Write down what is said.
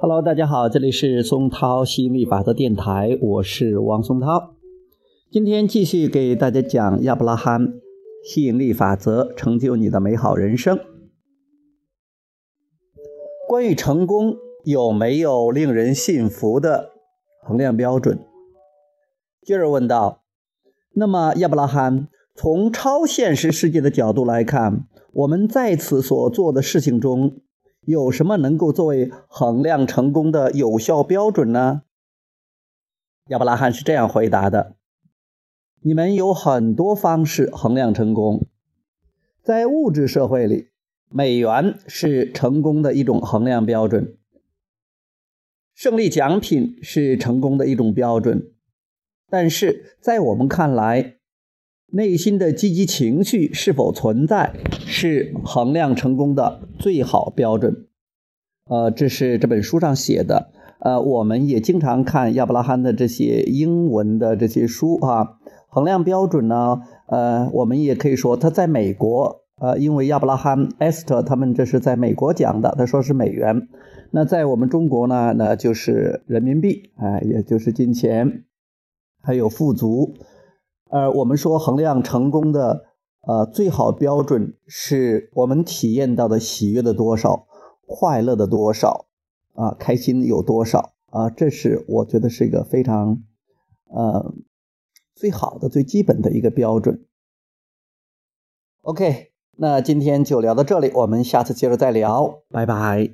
Hello，大家好，这里是松涛吸引力法则电台，我是王松涛。今天继续给大家讲亚伯拉罕吸引力法则，成就你的美好人生。关于成功，有没有令人信服的衡量标准？接着问道：那么亚伯拉罕从超现实世界的角度来看，我们在此所做的事情中。有什么能够作为衡量成功的有效标准呢？亚伯拉罕是这样回答的：“你们有很多方式衡量成功，在物质社会里，美元是成功的一种衡量标准，胜利奖品是成功的一种标准，但是在我们看来，内心的积极情绪是否存在，是衡量成功的最好标准。呃，这是这本书上写的。呃，我们也经常看亚伯拉罕的这些英文的这些书啊。衡量标准呢，呃，我们也可以说他在美国，呃，因为亚伯拉罕、艾斯特他们这是在美国讲的，他说是美元。那在我们中国呢，那就是人民币，哎，也就是金钱，还有富足。呃，我们说衡量成功的呃最好标准是我们体验到的喜悦的多少，快乐的多少，啊，开心有多少啊？这是我觉得是一个非常呃最好的最基本的一个标准。OK，那今天就聊到这里，我们下次接着再聊，拜拜。